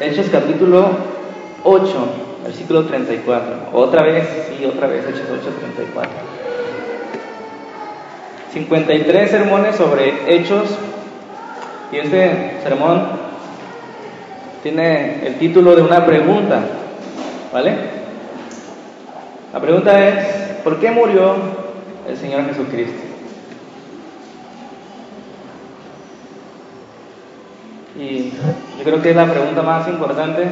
Hechos capítulo 8, versículo 34. Otra vez, sí, otra vez, Hechos 8, 34. 53 sermones sobre hechos y este sermón tiene el título de una pregunta, ¿vale? La pregunta es, ¿por qué murió el Señor Jesucristo? Y yo creo que es la pregunta más importante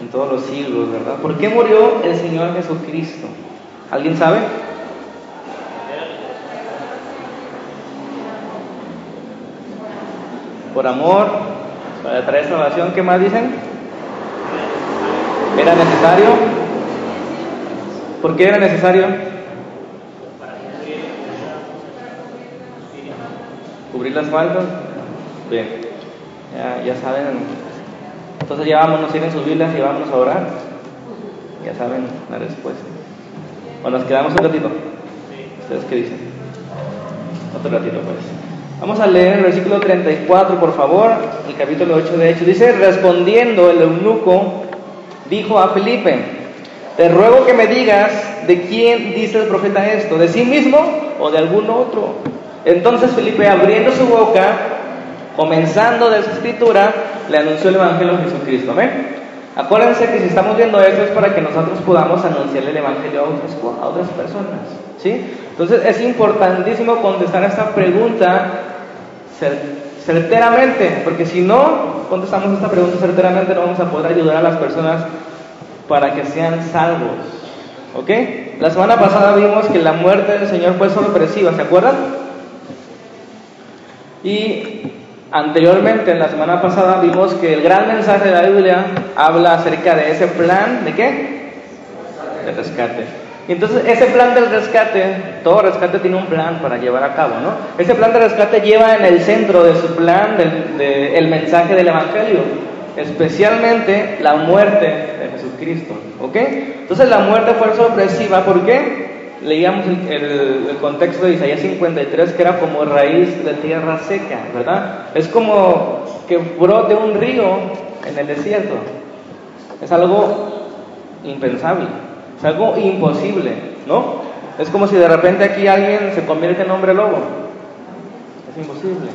en todos los siglos, ¿verdad? ¿Por qué murió el Señor Jesucristo? ¿Alguien sabe? Por amor, para traer salvación, ¿qué más dicen? ¿Era necesario? ¿Por qué era necesario? ¿Cubrir las faltas? Bien, ya, ya saben. Entonces ya vámonos, tienen sus Biblias y vámonos a orar. Ya saben la respuesta. ¿O nos quedamos un ratito? ¿Ustedes qué dicen? Otro ratito, pues. Vamos a leer el versículo 34, por favor, el capítulo 8 de Hechos. Dice, respondiendo el eunuco, dijo a Felipe, te ruego que me digas de quién dice el profeta esto, de sí mismo o de algún otro. Entonces Felipe, abriendo su boca, comenzando de su escritura, le anunció el Evangelio de Jesucristo. ¿Amén? Acuérdense que si estamos viendo esto es para que nosotros podamos anunciar el Evangelio a otras, a otras personas. ¿sí? Entonces es importantísimo contestar esta pregunta certeramente, porque si no contestamos esta pregunta certeramente no vamos a poder ayudar a las personas para que sean salvos. ¿Ok? La semana pasada vimos que la muerte del Señor fue sorpresiva, ¿se acuerdan? Y anteriormente, en la semana pasada, vimos que el gran mensaje de la Biblia habla acerca de ese plan, ¿de qué? De rescate. Entonces, ese plan del rescate, todo rescate tiene un plan para llevar a cabo, ¿no? Ese plan de rescate lleva en el centro de su plan el mensaje del Evangelio, especialmente la muerte de Jesucristo, ¿ok? Entonces, la muerte fue sorpresiva, ¿por qué? Leíamos el, contexto de Isaías 53, que era como raíz de tierra seca, ¿verdad? Es como que brote un río en el desierto. Es algo impensable, es algo imposible, ¿no? Es como si de repente aquí alguien se convierte en hombre lobo. Es imposible,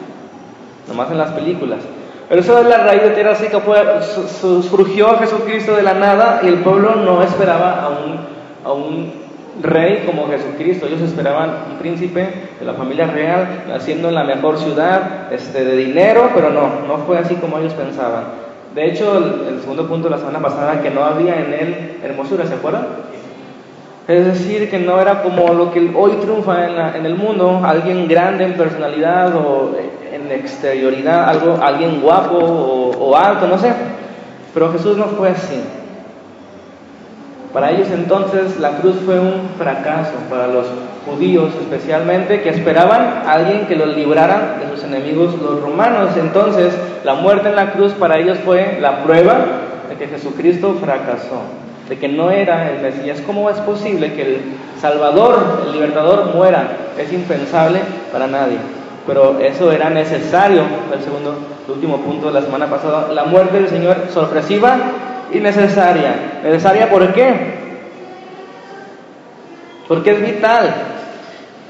nomás en las películas. Pero eso es la raíz de tierra seca, fue, surgió Jesucristo de la nada y el pueblo no esperaba a un, a un rey como Jesucristo. Ellos esperaban un príncipe de la familia real, naciendo en la mejor ciudad, este, de dinero, pero no, no fue así como ellos pensaban. De hecho, el, segundo punto de la semana pasada, que no había en él hermosura, ¿se acuerdan? Es decir, que no era como lo que hoy triunfa en, el mundo, alguien grande en personalidad o en exterioridad, algo, alguien guapo o, o alto, no sé. Pero Jesús no fue así. Para ellos entonces la cruz fue un fracaso, para los judíos especialmente, que esperaban a alguien que los librara de sus enemigos los romanos. Entonces la muerte en la cruz para ellos fue la prueba de que Jesucristo fracasó, de que no era el Mesías. ¿Cómo es posible que el Salvador, el Libertador, muera? Es impensable para nadie. Pero eso era necesario, el segundo, último punto de la semana pasada, la muerte del Señor sorpresiva y necesaria. ¿Necesaria por qué? Porque es vital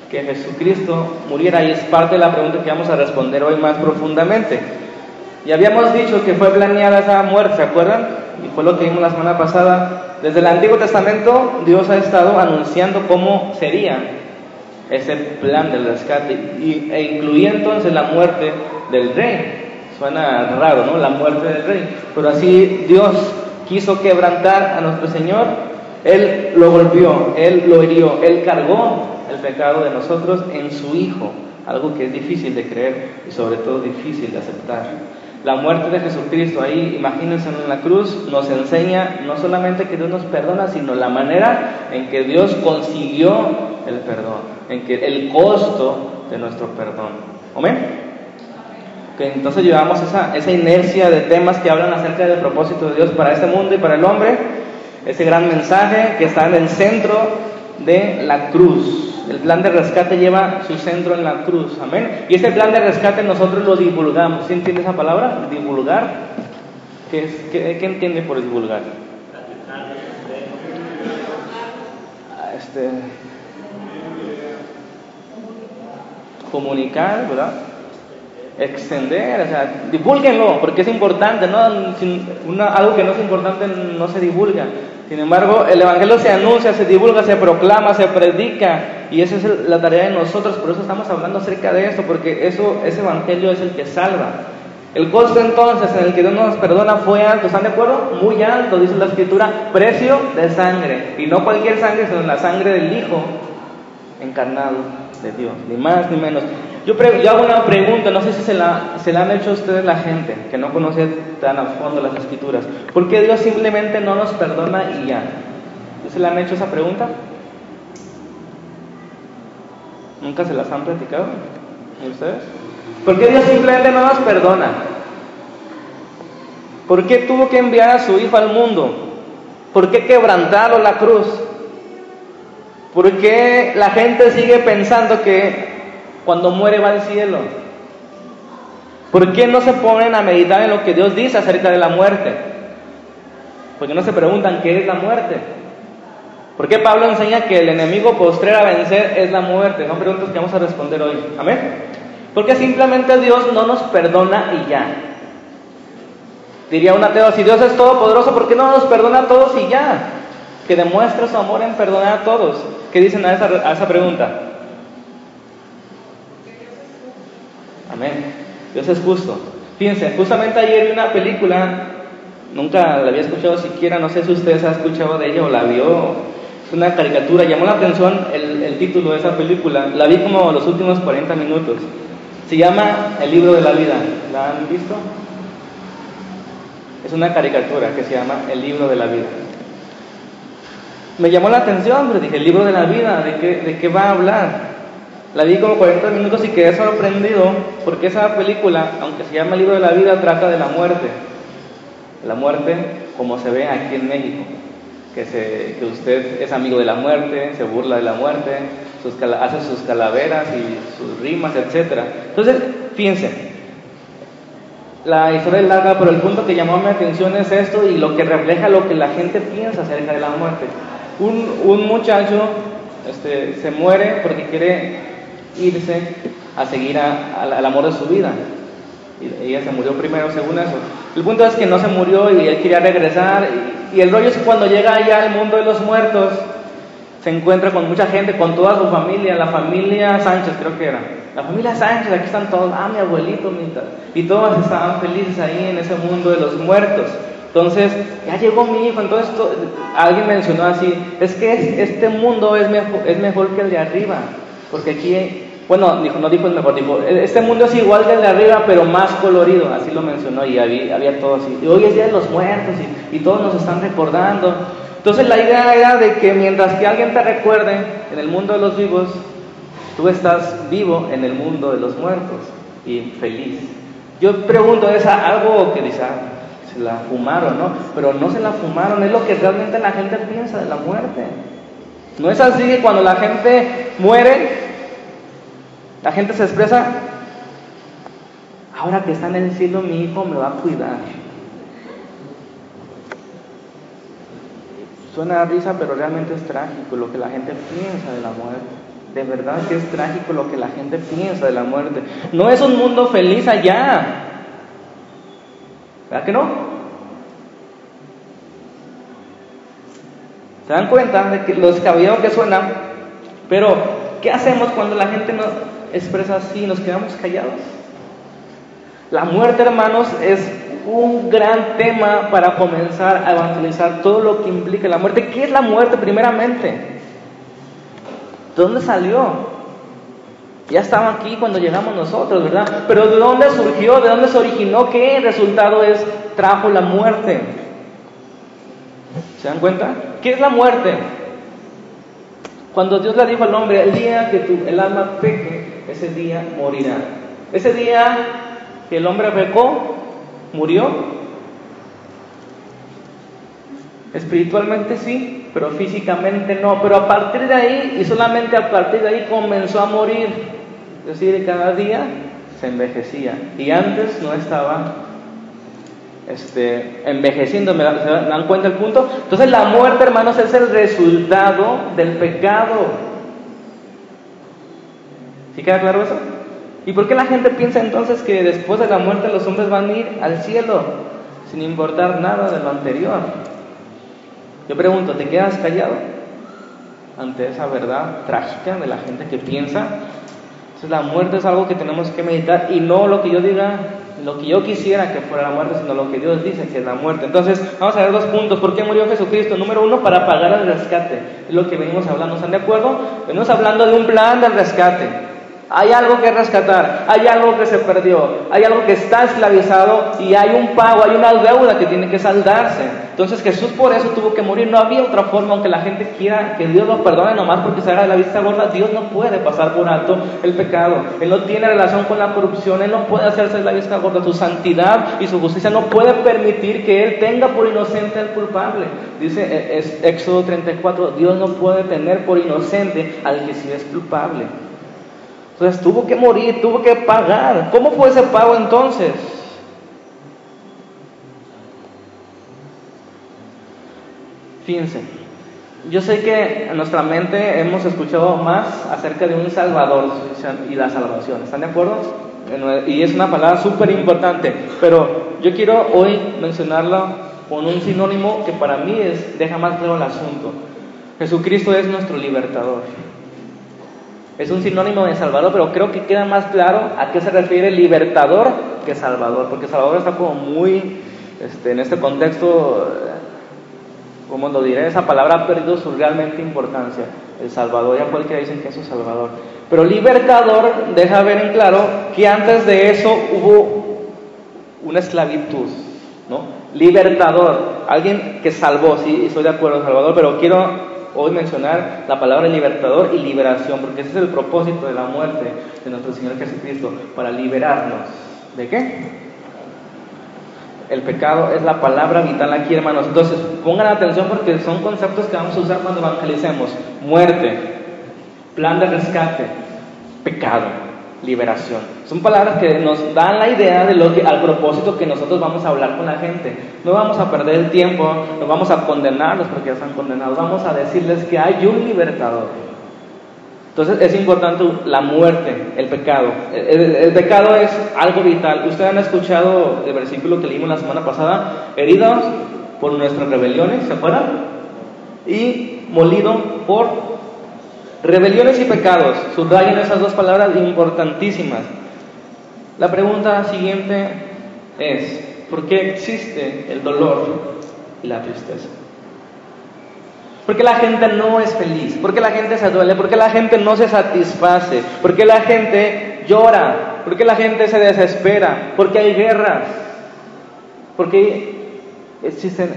que Jesucristo muriera y es parte de la pregunta que vamos a responder hoy más profundamente. Y habíamos dicho que fue planeada esa muerte, ¿se acuerdan? Y fue lo que vimos la semana pasada. Desde el Antiguo Testamento Dios ha estado anunciando cómo sería ese plan del rescate y, e incluía entonces la muerte del rey. Suena raro, ¿no? La muerte del rey. Pero así Dios quiso quebrantar a nuestro Señor, Él lo golpeó, Él lo hirió, Él cargó el pecado de nosotros en su Hijo, algo que es difícil de creer y sobre todo difícil de aceptar. La muerte de Jesucristo ahí, imagínense en la cruz, nos enseña no solamente que Dios nos perdona, sino la manera en que Dios consiguió el perdón, en que el costo de nuestro perdón. ¿Amén? Que entonces llevamos esa, esa inercia de temas que hablan acerca del propósito de Dios para este mundo y para el hombre, ese gran mensaje que está en el centro de la cruz. el plan de rescate lleva su centro en la cruz, amén. Y ese plan de rescate nosotros lo divulgamos. ¿Sí entiende esa palabra? Divulgar. ¿Qué, qué, qué entiende por divulgar? Este, comunicar, ¿verdad? Extender, o sea, divulguenlo, porque es importante, ¿no? algo que no es importante no se divulga. Sin embargo, el Evangelio se anuncia, se divulga, se proclama, se predica, y esa es la tarea de nosotros, por eso estamos hablando acerca de esto, porque eso, ese Evangelio es el que salva. El costo entonces en el que Dios nos perdona fue alto, ¿están de acuerdo? Muy alto, dice la Escritura, precio de sangre, y no cualquier sangre, sino la sangre del Hijo encarnado de Dios, ni más ni menos. Yo, hago una pregunta, no sé si se la, se la han hecho ustedes la gente que no conoce tan a fondo las escrituras. ¿Por qué Dios simplemente no nos perdona y ya? ¿Se le han hecho esa pregunta? ¿Nunca se las han platicado? ¿Y ustedes? ¿Por qué Dios simplemente no nos perdona? ¿Por qué tuvo que enviar a su Hijo al mundo? ¿Por qué quebrantaron la cruz? ¿Por qué la gente sigue pensando que cuando muere va al cielo? ¿Por qué no se ponen a meditar en lo que Dios dice acerca de la muerte? Porque no se preguntan qué es la muerte. ¿Por qué Pablo enseña que el enemigo postrer a vencer es la muerte? Son preguntas que vamos a responder hoy. Amén. Porque simplemente Dios no nos perdona y ya. Diría un ateo, si Dios es todopoderoso, ¿por qué no nos perdona a todos y ya? Que demuestre su amor en perdonar a todos. ¿Qué dicen a esa, a esa pregunta? Amén. Dios es justo. Fíjense, justamente ayer vi una película, nunca la había escuchado siquiera, no sé si ustedes han escuchado de ella o la vio. Es una caricatura, llamó la atención el, el título de esa película. La vi como los últimos 40 minutos. Se llama El libro de la vida. ¿La han visto? Es una caricatura que se llama El libro de la vida me llamó la atención, pero dije, el libro de la vida, ¿de qué, ¿de qué va a hablar? La vi como 40 minutos y quedé sorprendido porque esa película, aunque se llama libro de la vida, trata de la muerte. La muerte como se ve aquí en México, que, usted es amigo de la muerte, se burla de la muerte, hace sus calaveras y sus rimas, etc. Entonces, fíjense, la historia es larga, pero el punto que llamó mi atención es esto y lo que refleja lo que la gente piensa acerca de la muerte. Un, un muchacho este, se muere porque quiere irse a seguir al amor de su vida. Y ella se murió primero según eso. El punto es que no se murió y él quería regresar. Y, y el rollo es que cuando llega allá al mundo de los muertos, se encuentra con mucha gente, con toda su familia, la familia Sánchez creo que era. La familia Sánchez, aquí están todos, ah, mi abuelito, mi y todos estaban felices ahí en ese mundo de los muertos. Entonces, ya llegó mi hijo, entonces alguien mencionó así, es que este mundo es mejor, que el de arriba, porque aquí, bueno, dijo, no dijo el mejor, dijo, este mundo es igual que el de arriba, pero más colorido, así lo mencionó, y había, había todo así, y hoy es Día de los Muertos, y, todos nos están recordando. Entonces la idea era de que mientras que alguien te recuerde en el mundo de los vivos, tú estás vivo en el mundo de los muertos y feliz. Yo pregunto, ¿es algo que ah, se la fumaron, ¿no? Pero no se la fumaron, es lo que realmente la gente piensa de la muerte. No es así que cuando la gente muere, la gente se expresa, ahora que está en el cielo mi hijo me va a cuidar. Suena a risa, pero realmente es trágico lo que la gente piensa de la muerte. De verdad que es trágico lo que la gente piensa de la muerte. No es un mundo feliz allá. ¿Verdad que no? ¿Se dan cuenta de que lo descabellado que suena? Pero, ¿qué hacemos cuando la gente nos expresa así y nos quedamos callados? La muerte, hermanos, es un gran tema para comenzar a evangelizar todo lo que implica la muerte. ¿Qué es la muerte primeramente? ¿De dónde salió? Ya estaba aquí cuando llegamos nosotros, ¿verdad? Pero ¿de dónde surgió? ¿De dónde se originó? ¿Qué resultado es? Trajo la muerte. ¿Se dan cuenta? ¿Qué es la muerte? Cuando Dios le dijo al hombre, el día que tu, el alma peque, ese día morirá. Ese día que el hombre pecó, murió. Espiritualmente sí, pero físicamente no. Pero a partir de ahí, y solamente a partir de ahí comenzó a morir. Es decir, cada día se envejecía. Y antes no estaba este, envejeciendo, ¿me dan, cuenta el punto? Entonces la muerte, hermanos, es el resultado del pecado. ¿Sí queda claro eso? ¿Y por qué la gente piensa entonces que después de la muerte los hombres van a ir al cielo sin importar nada de lo anterior? Yo pregunto, ¿te quedas callado ante esa verdad trágica de la gente que piensa? Entonces la muerte es algo que tenemos que meditar y no lo que yo diga lo que yo quisiera que fuera la muerte, sino lo que Dios dice que es la muerte. Entonces, vamos a ver dos puntos. ¿Por qué murió Jesucristo? Número uno, para pagar el rescate. Es lo que venimos hablando. ¿Están de acuerdo? Venimos hablando de un plan del rescate. Hay algo que rescatar, hay algo que se perdió, hay algo que está esclavizado y hay un pago, hay una deuda que tiene que saldarse. Entonces Jesús por eso tuvo que morir. No había otra forma, aunque la gente quiera que Dios lo perdone nomás porque se haga de la vista gorda. Dios no puede pasar por alto el pecado. Él no tiene relación con la corrupción, Él no puede hacerse de la vista gorda. Su santidad y su justicia no puede permitir que Él tenga por inocente al culpable. Dice eh, es Éxodo 34, Dios no puede tener por inocente al que sí es culpable. Entonces tuvo que morir, tuvo que pagar. ¿Cómo fue ese pago entonces? Fíjense, yo sé que en nuestra mente hemos escuchado más acerca de un Salvador y la salvación. ¿Están de acuerdo? Y es una palabra súper importante, pero yo quiero hoy mencionarla con un sinónimo que para mí es, deja más claro el asunto. Jesucristo es nuestro libertador. Es un sinónimo de Salvador, pero creo que queda más claro a qué se refiere libertador que Salvador, porque Salvador está como muy, este, en este contexto, como lo diré, esa palabra ha perdido su realmente importancia. El Salvador, ya cualquiera dice que es su Salvador. Pero libertador deja ver en claro que antes de eso hubo una esclavitud, ¿no? Libertador, alguien que salvó, sí, estoy de acuerdo, Salvador, pero quiero hoy mencionar la palabra libertador y liberación, porque ese es el propósito de la muerte de nuestro Señor Jesucristo, para liberarnos. ¿De qué? El pecado es la palabra vital aquí, hermanos. Entonces, pongan atención porque son conceptos que vamos a usar cuando evangelicemos. Muerte, plan de rescate, pecado liberación. Son palabras que nos dan la idea de lo que, al propósito que nosotros vamos a hablar con la gente. No vamos a perder el tiempo, no vamos a condenarlos porque ya están condenados, vamos a decirles que hay un libertador. Entonces es importante la muerte, el pecado. El, pecado es algo vital. Ustedes han escuchado el versículo que leímos la semana pasada, heridos por nuestras rebeliones, ¿se acuerdan? Y molido por Rebeliones y pecados, subrayen esas dos palabras importantísimas. La pregunta siguiente es, ¿por qué existe el dolor y la tristeza? ¿Por qué la gente no es feliz? ¿Por qué la gente se duele? ¿Por qué la gente no se satisface? ¿Por qué la gente llora? ¿Por qué la gente se desespera? ¿Por qué hay guerras? ¿Por qué existen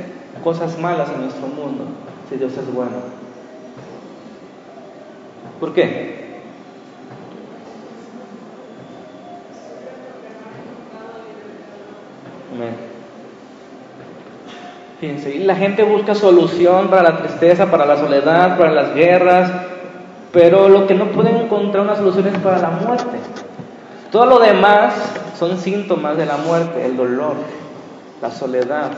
cosas malas en nuestro mundo si Dios es bueno? ¿Por qué? Fíjense, la gente busca solución para la tristeza, para la soledad, para las guerras, pero lo que no pueden encontrar una solución es para la muerte. Todo lo demás son síntomas de la muerte, el dolor, la soledad,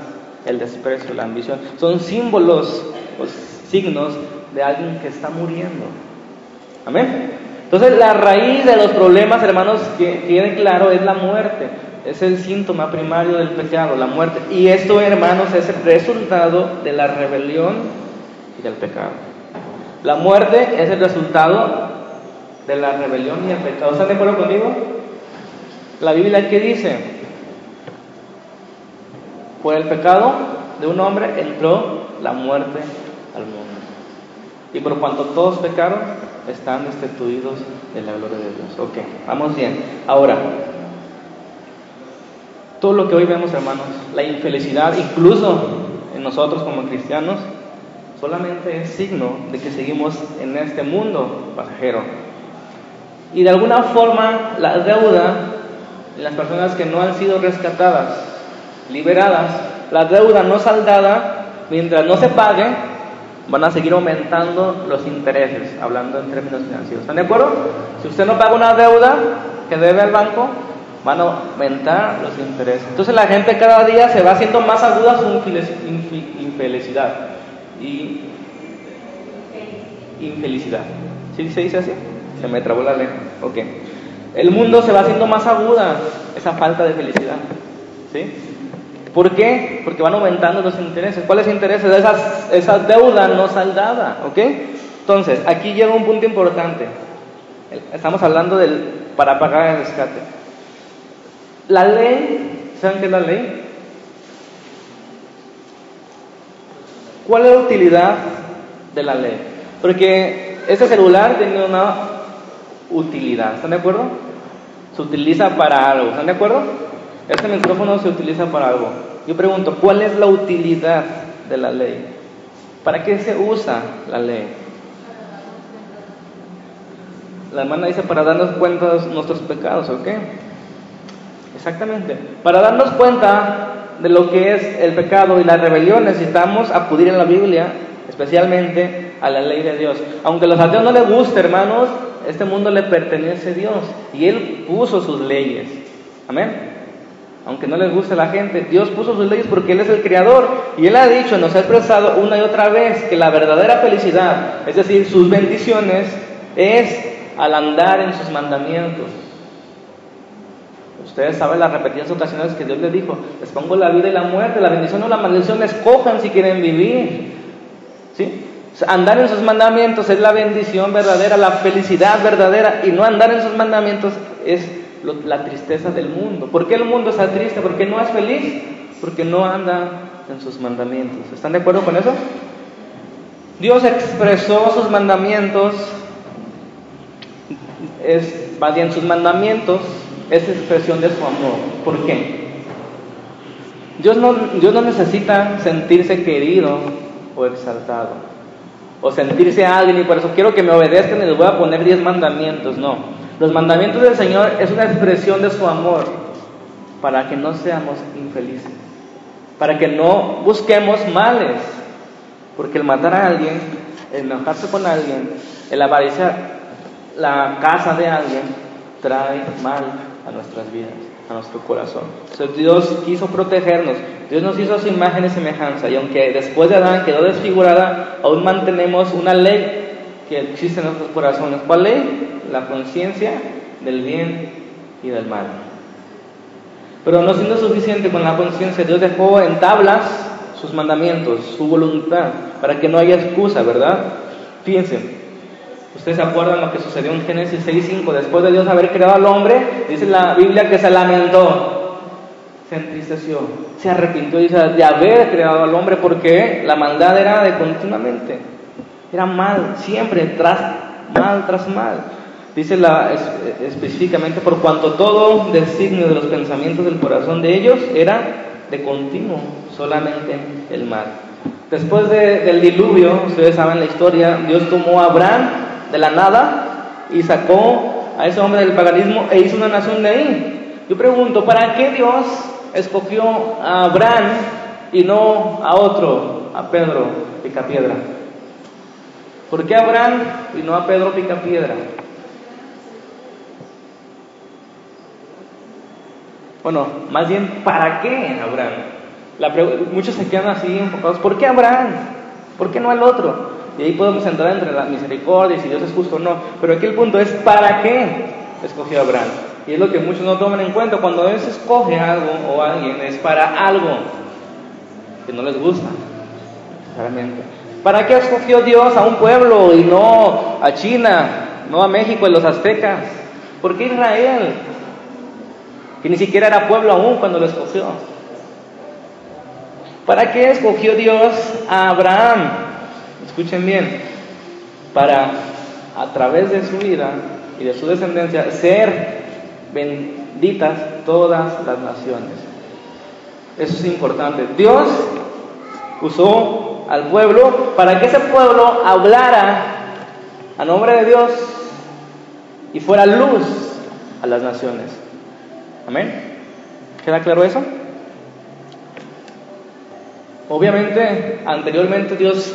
el desprecio, la ambición. Son símbolos o signos de alguien que está muriendo. Entonces la raíz de los problemas, hermanos, que quede claro, es la muerte. Es el síntoma primario del pecado, la muerte. Y esto, hermanos, es el resultado de la rebelión y del pecado. La muerte es el resultado de la rebelión y el pecado. ¿Están de acuerdo conmigo? La Biblia qué dice, por el pecado de un hombre entró la muerte al mundo. Y por cuanto todos pecaron, están destituidos de la gloria de Dios. Ok, vamos bien. Ahora, todo lo que hoy vemos, hermanos, la infelicidad, incluso en nosotros como cristianos, solamente es signo de que seguimos en este mundo pasajero. Y de alguna forma, la deuda de las personas que no han sido rescatadas, liberadas, la deuda no saldada, mientras no se pague, van a seguir aumentando los intereses, hablando en términos financieros. ¿Están de acuerdo? Si usted no paga una deuda que debe al banco, van a aumentar los intereses. Entonces la gente cada día se va haciendo más aguda su infelicidad y infelicidad. ¿Sí se dice así? Se me trabó la lengua. Ok. El mundo se va haciendo más aguda esa falta de felicidad. ¿Sí? ¿Por qué? Porque van aumentando los intereses. ¿Cuáles intereses? Esas, esa deuda no saldada. ¿Ok? Entonces, aquí llega un punto importante. Estamos hablando del para pagar el rescate. La ley, ¿saben qué es la ley? ¿Cuál es la utilidad de la ley? Porque este celular tiene una utilidad, ¿están de acuerdo? Se utiliza para algo, ¿están de acuerdo? Este micrófono se utiliza para algo. Yo pregunto, ¿cuál es la utilidad de la ley? ¿Para qué se usa la ley? La hermana dice para darnos cuenta de nuestros pecados, ¿ok? Exactamente. Para darnos cuenta de lo que es el pecado y la rebelión necesitamos acudir a la Biblia, especialmente a la ley de Dios. Aunque a los ateos no les guste, hermanos, este mundo le pertenece a Dios y Él puso sus leyes. Amén. Aunque no les guste a la gente, Dios puso sus leyes porque Él es el creador y Él ha dicho, nos ha expresado una y otra vez que la verdadera felicidad, es decir, sus bendiciones, es al andar en sus mandamientos. Ustedes saben las repetidas ocasiones que Dios les dijo, les pongo la vida y la muerte, la bendición o la maldición, escojan si quieren vivir. ¿Sí? Andar en sus mandamientos es la bendición verdadera, la felicidad verdadera, y no andar en sus mandamientos es la tristeza del mundo. ¿Por qué el mundo está triste? ¿Por qué no es feliz? Porque no anda en sus mandamientos. ¿Están de acuerdo con eso? Dios expresó sus mandamientos, es, más sus mandamientos es expresión de su amor. ¿Por qué? Dios no, Dios no necesita sentirse querido o exaltado o sentirse a alguien y por eso quiero que me obedezcan y les voy a poner diez mandamientos. No, los mandamientos del Señor es una expresión de su amor para que no seamos infelices, para que no busquemos males, porque el matar a alguien, el enojarse con alguien, el avariciar la casa de alguien, trae mal a nuestras vidas a nuestro corazón. Dios quiso protegernos, Dios nos hizo su imagen y semejanza, y aunque después de Adán quedó desfigurada, aún mantenemos una ley que existe en nuestros corazones. ¿Cuál ley? La conciencia del bien y del mal. Pero no siendo suficiente con la conciencia, Dios dejó en tablas sus mandamientos, su voluntad, para que no haya excusa, ¿verdad? Fíjense, Ustedes se acuerdan lo que sucedió en Génesis 6.5, después de Dios haber creado al hombre, dice la Biblia que se lamentó, se entristeció, se arrepintió de haber creado al hombre porque la maldad era de continuamente, era mal, siempre, tras mal tras mal. Dice la, específicamente por cuanto todo designio de los pensamientos del corazón de ellos era de continuo, solamente el mal. Después del diluvio, ustedes saben la historia, Dios tomó a Abraham de la nada y sacó a ese hombre del paganismo e hizo una nación de ahí. Yo pregunto, ¿para qué Dios escogió a Abraham y no a otro, a Pedro Picapiedra? ¿Por qué Abraham y no a Pedro Picapiedra? Bueno, más bien, ¿para qué Abraham? La muchos se quedan así enfocados, ¿por qué Abraham? ¿Por qué no el otro? Y ahí podemos entrar entre la misericordia y si Dios es justo o no. Pero aquí el punto es, ¿para qué escogió Abraham? Y es lo que muchos no toman en cuenta. Cuando Dios escoge algo o alguien, es para algo que no les gusta, claramente. ¿Para qué escogió Dios a un pueblo y no a China, no a México y los aztecas? ¿Por qué Israel? Que ni siquiera era pueblo aún cuando lo escogió. ¿Para qué escogió Dios a Abraham? Escuchen bien, para a través de su vida y de su descendencia ser benditas todas las naciones. Eso es importante. Dios usó al pueblo para que ese pueblo hablara a nombre de Dios y fuera luz a las naciones. Amén. ¿Queda claro eso? Obviamente, anteriormente Dios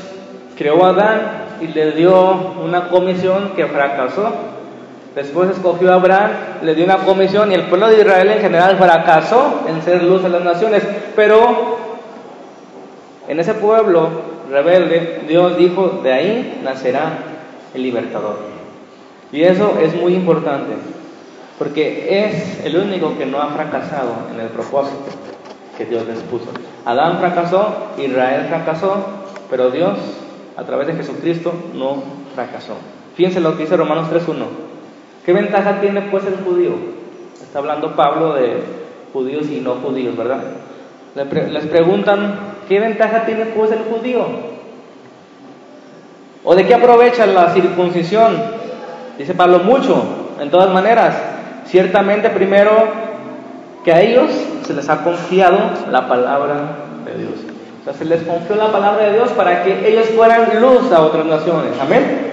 creó a Adán y le dio una comisión que fracasó. Después escogió a Abraham, le dio una comisión y el pueblo de Israel en general fracasó en ser luz de las naciones. Pero en ese pueblo rebelde, Dios dijo, de ahí nacerá el libertador. Y eso es muy importante, porque es el único que no ha fracasado en el propósito que Dios les puso. Adán fracasó, Israel fracasó, pero Dios, a través de Jesucristo, no fracasó. Fíjense lo que dice Romanos 3.1. ¿Qué ventaja tiene pues el judío? Está hablando Pablo de judíos y no judíos, ¿verdad? Les preguntan, ¿qué ventaja tiene pues el judío? ¿O de qué aprovecha la circuncisión? Dice Pablo, mucho, en todas maneras. Ciertamente primero que a ellos se les ha confiado la palabra de Dios. O sea, se les confió la palabra de Dios para que ellos fueran luz a otras naciones. Amén.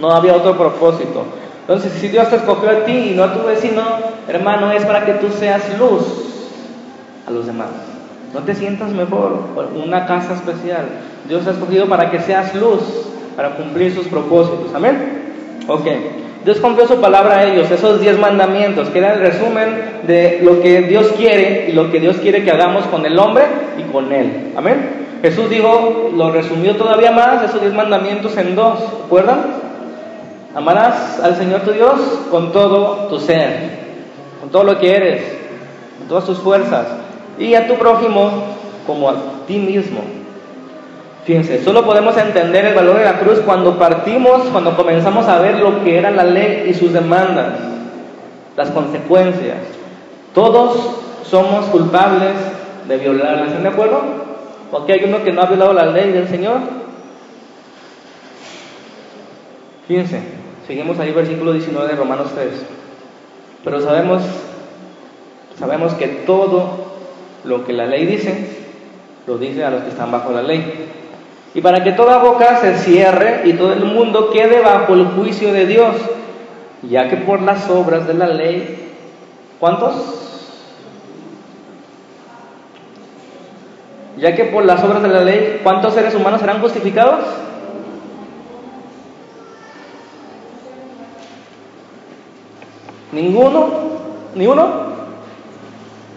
No había otro propósito. Entonces, si Dios te escogió a ti y no a tu vecino, hermano, es para que tú seas luz a los demás. No te sientas mejor por una casa especial. Dios te ha escogido para que seas luz, para cumplir sus propósitos. Amén. Ok. Dios confió su palabra a ellos, esos diez mandamientos, que era el resumen de lo que Dios quiere y lo que Dios quiere que hagamos con el hombre y con él. Amén. Jesús dijo, lo resumió todavía más, esos diez mandamientos en dos, ¿recuerdan? Amarás al Señor tu Dios con todo tu ser, con todo lo que eres, con todas tus fuerzas, y a tu prójimo como a ti mismo. Fíjense, solo podemos entender el valor de la cruz cuando partimos, cuando comenzamos a ver lo que era la ley y sus demandas, las consecuencias. Todos somos culpables de violarla, ¿están acuerdo? Porque hay uno que no ha violado la ley del Señor. Fíjense, seguimos ahí versículo 19 de Romanos 3. Pero sabemos, sabemos que todo lo que la ley dice, lo dice a los que están bajo la ley y para que toda boca se cierre y todo el mundo quede bajo el juicio de Dios, ya que por las obras de la ley, ¿cuántos? Ya que por las obras de la ley, ¿cuántos seres humanos serán justificados? ¿Ninguno? ¿Ni uno?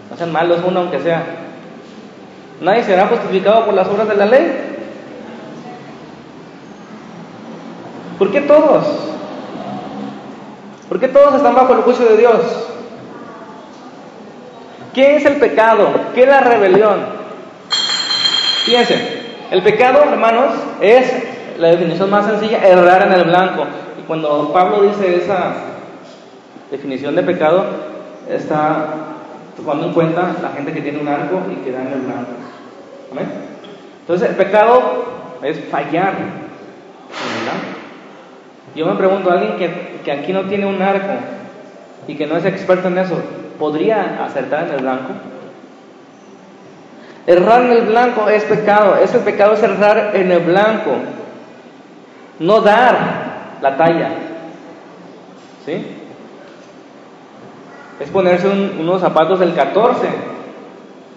No sean malos uno aunque sea. ¿Nadie será justificado por las obras de la ley? ¿Por qué todos? ¿Por qué todos están bajo el juicio de Dios? ¿Qué es el pecado? ¿Qué es la rebelión? Fíjense, el pecado, hermanos, es la definición más sencilla, errar en el blanco. Y cuando Pablo dice esa definición de pecado, está tomando en cuenta la gente que tiene un arco y que da en el blanco. Entonces, el pecado es fallar en el blanco. Yo me pregunto, alguien que, que aquí no tiene un arco y que no es experto en eso, ¿podría acertar en el blanco? Errar en el blanco es pecado. Ese pecado es errar en el blanco. No dar la talla. ¿Sí? Es ponerse unos zapatos del 14.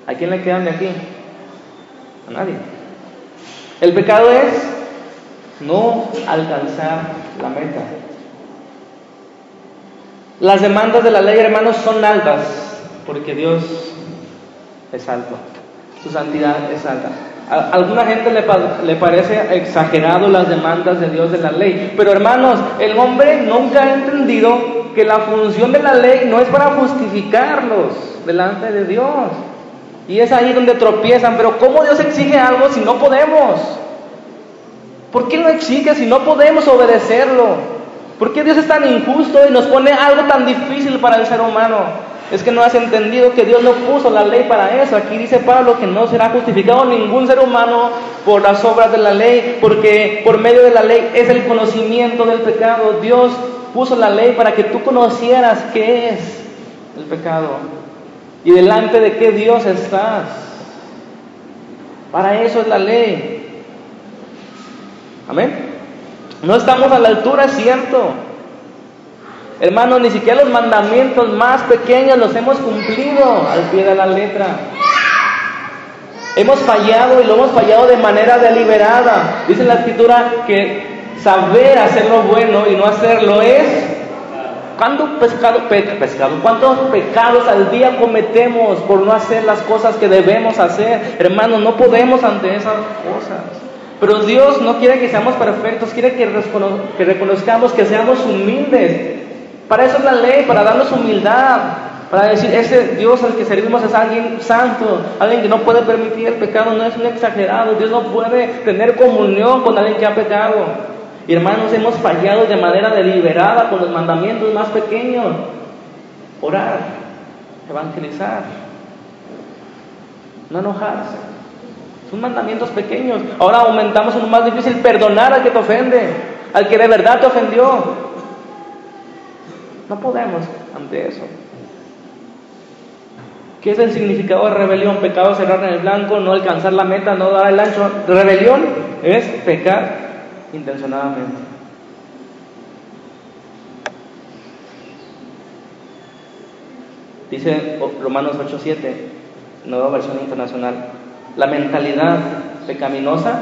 ¿A quién le quedan de aquí? A nadie. El pecado es no alcanzar la meta. Las demandas de la ley, hermanos, son altas, porque Dios es alto, su santidad es alta. A alguna gente le, le, parece exagerado las demandas de Dios de la ley, pero hermanos, el hombre nunca ha entendido que la función de la ley no es para justificarlos delante de Dios. Y es ahí donde tropiezan, pero ¿cómo Dios exige algo si no podemos? ¿Por qué lo exige si no podemos obedecerlo? ¿Por qué Dios es tan injusto y nos pone algo tan difícil para el ser humano? Es que no has entendido que Dios no puso la ley para eso. Aquí dice Pablo que no será justificado ningún ser humano por las obras de la ley, porque por medio de la ley es el conocimiento del pecado. Dios puso la ley para que tú conocieras qué es el pecado y delante de qué Dios estás. Para eso es la ley. Amén. No estamos a la altura, es cierto. Hermanos, ni siquiera los mandamientos más pequeños los hemos cumplido al pie de la letra. Hemos fallado y lo hemos fallado de manera deliberada. Dice la escritura que saber hacer lo bueno y no hacerlo es ¿Cuántos pescado, ¿Cuántos pecados al día cometemos por no hacer las cosas que debemos hacer? Hermanos, no podemos ante esas cosas. Pero Dios no quiere que seamos perfectos, quiere que, reconozcamos que seamos humildes. Para eso es la ley, para darnos humildad, para decir, ese Dios al que servimos es alguien santo, alguien que no puede permitir el pecado, no es un exagerado, Dios no puede tener comunión con alguien que ha pecado. Y hermanos, hemos fallado de manera deliberada con los mandamientos más pequeños. Orar, evangelizar, no enojarse. Son mandamientos pequeños. Ahora aumentamos uno más difícil, perdonar al que te ofende, al que de verdad te ofendió. No podemos ante eso. ¿Qué es el significado de rebelión? Pecado cerrar en el blanco, no alcanzar la meta, no dar el ancho. Rebelión es pecar intencionadamente. Dice Romanos 8:7, nueva versión internacional, la mentalidad pecaminosa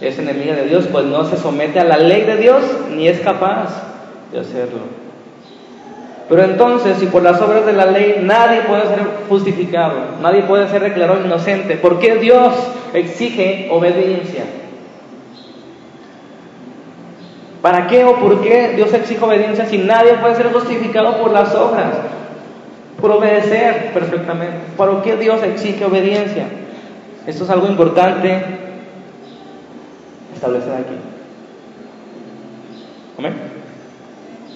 es enemiga de Dios, pues no se somete a la ley de Dios ni es capaz de hacerlo. Pero entonces, si por las obras de la ley nadie puede ser justificado, nadie puede ser declarado inocente, ¿por qué Dios exige obediencia? ¿Para qué o por qué Dios exige obediencia si nadie puede ser justificado por las obras? Por obedecer perfectamente. ¿Para qué Dios exige obediencia? Esto es algo importante establecer aquí.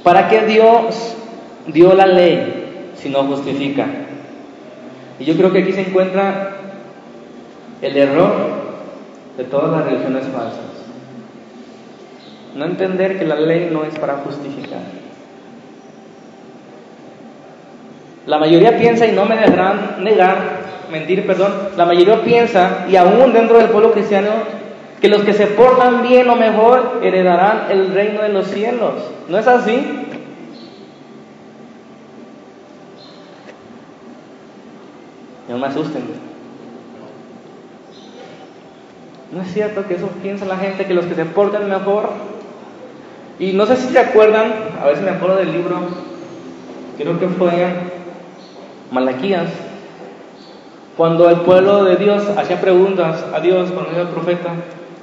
¿Para qué Dios dio la ley si no justifica? Y yo creo que aquí se encuentra el error de todas las religiones falsas. No entender que la ley no es para justificar. La mayoría piensa, y no me dejarán negar, mentir, perdón, la mayoría piensa, y aún dentro del pueblo cristiano, que los que se portan bien o mejor heredarán el reino de los cielos. ¿No es así? No me asusten. No es cierto que eso piensa la gente, que los que se portan mejor y no sé si se acuerdan, a ver si me acuerdo del libro, creo que fue Malaquías, cuando el pueblo de Dios hacía preguntas a Dios, cuando era el profeta,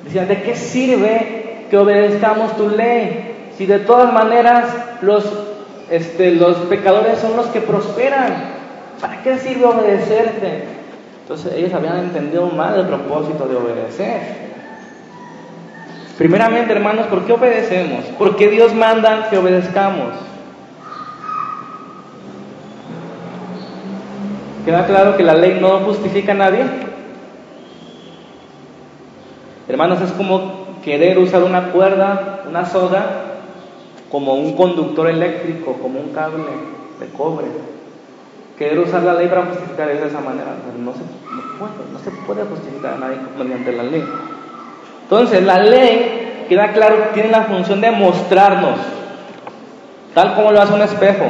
decía, ¿de qué sirve que obedezcamos tu ley? Si de todas maneras los, este, los pecadores son los que prosperan, ¿para qué sirve obedecerte? Entonces ellos habían entendido mal el propósito de obedecer. Primeramente, hermanos, ¿por qué obedecemos? ¿Por qué Dios manda que obedezcamos? ¿Queda claro que la ley no justifica a nadie? Hermanos, es como querer usar una cuerda, una soga, como un conductor eléctrico, como un cable de cobre. Querer usar la ley para justificar de esa manera. No se, no puede, no se puede justificar a nadie mediante la ley. Entonces, la ley, queda claro, tiene la función de mostrarnos, tal como lo hace un espejo,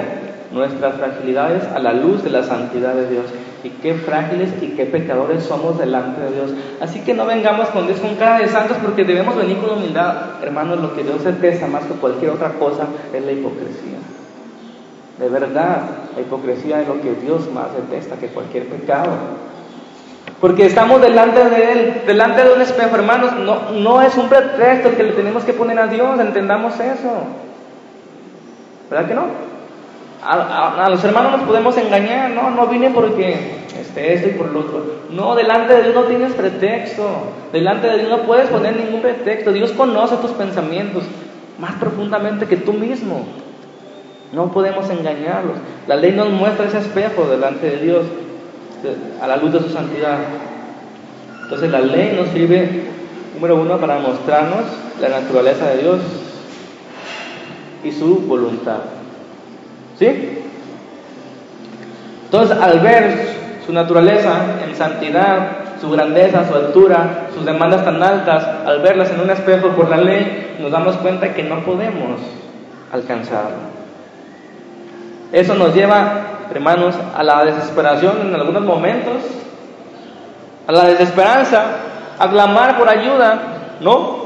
nuestras fragilidades a la luz de la santidad de Dios. Y qué frágiles y qué pecadores somos delante de Dios. Así que no vengamos con Dios con cara de santos porque debemos venir con humildad. Hermanos, lo que Dios detesta más que cualquier otra cosa es la hipocresía. De verdad, la hipocresía es lo que Dios más detesta que cualquier pecado. Porque estamos delante de Él, delante de un espejo, hermanos. No, no es un pretexto que le tenemos que poner a Dios, entendamos eso. ¿Verdad que no? A, los hermanos nos podemos engañar, no, no vine porque este, esto y por lo otro. No, delante de Dios no tienes pretexto. Delante de Dios no puedes poner ningún pretexto. Dios conoce tus pensamientos más profundamente que tú mismo. No podemos engañarlos. La ley nos muestra ese espejo delante de Dios a la luz de su santidad. Entonces la ley nos sirve, número uno, para mostrarnos la naturaleza de Dios y su voluntad. ¿Sí? Entonces al ver su naturaleza en santidad, su grandeza, su altura, sus demandas tan altas, al verlas en un espejo por la ley, nos damos cuenta que no podemos alcanzarlo. Eso nos lleva hermanos, a la desesperación en algunos momentos a la desesperanza, a clamar por ayuda, ¿no?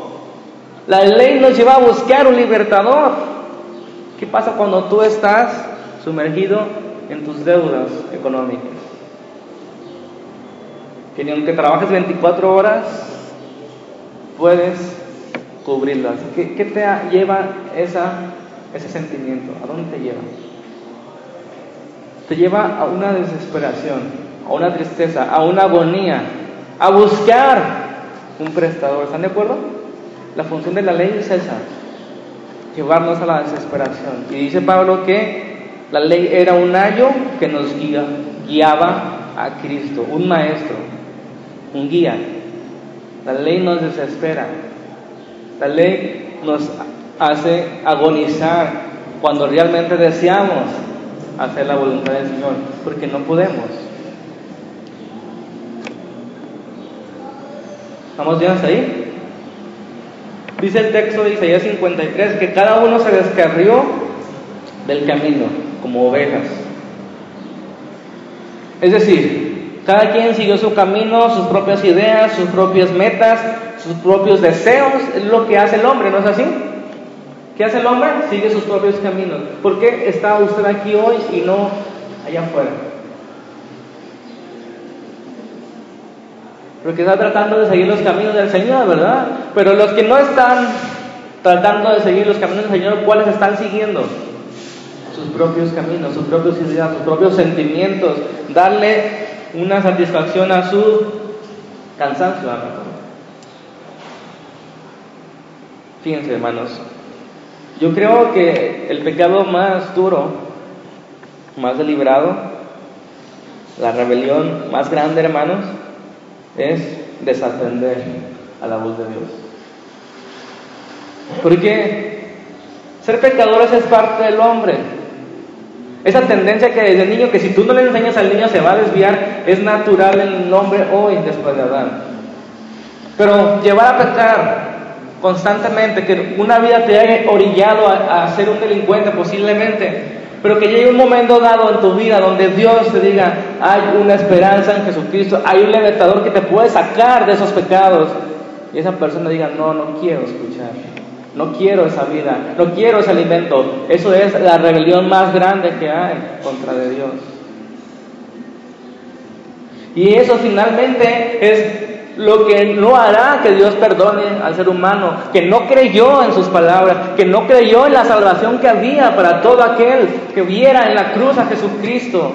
La ley nos lleva a buscar un libertador. ¿Qué pasa cuando tú estás sumergido en tus deudas económicas? Que ni aunque trabajes 24 horas, puedes cubrirlas. ¿Qué, qué te lleva esa, ese sentimiento? ¿A dónde te lleva? Te lleva a una desesperación, a una tristeza, a una agonía, a buscar un prestador. ¿Están de acuerdo? La función de la ley es esa, llevarnos a la desesperación. Y dice Pablo que la ley era un ayo que nos guía, guiaba a Cristo, un maestro, un guía. La ley nos desespera. La ley nos hace agonizar cuando realmente deseamos hacer la voluntad del Señor, porque no podemos. ¿Estamos bien hasta ahí? Dice el texto de Isaías 53 que cada uno se descarrió del camino como ovejas. Es decir, cada quien siguió su camino, sus propias ideas, sus propias metas, sus propios deseos. Es lo que hace el hombre, ¿no es así? ¿Qué hace el hombre? Sigue sus propios caminos. ¿Por qué está usted aquí hoy y no allá afuera? Porque está tratando de seguir los caminos del Señor, ¿verdad? Pero los que no están tratando de seguir los caminos del Señor, ¿cuáles están siguiendo? Sus propios caminos, sus propios ideas, sus propios sentimientos, darle una satisfacción a su cansancio. Fíjense, hermanos, yo creo que el pecado más duro, más deliberado, la rebelión más grande, hermanos, es desatender a la voz de Dios. Porque ser pecadores es parte del hombre. Esa tendencia que desde niño, que si tú no le enseñas al niño se va a desviar, es natural en el hombre hoy después de Adán. Pero llevar a pecar constantemente, que una vida te haya orillado a, a ser un delincuente posiblemente, pero que llegue un momento dado en tu vida donde Dios te diga, hay una esperanza en Jesucristo, hay un libertador que te puede sacar de esos pecados. Y esa persona diga, no, no quiero escuchar, no quiero esa vida, no quiero ese alimento. Eso es la rebelión más grande que hay contra de Dios. Y eso finalmente es lo que no hará que Dios perdone al ser humano, que no creyó en sus palabras, que no creyó en la salvación que había para todo aquel que viera en la cruz a Jesucristo,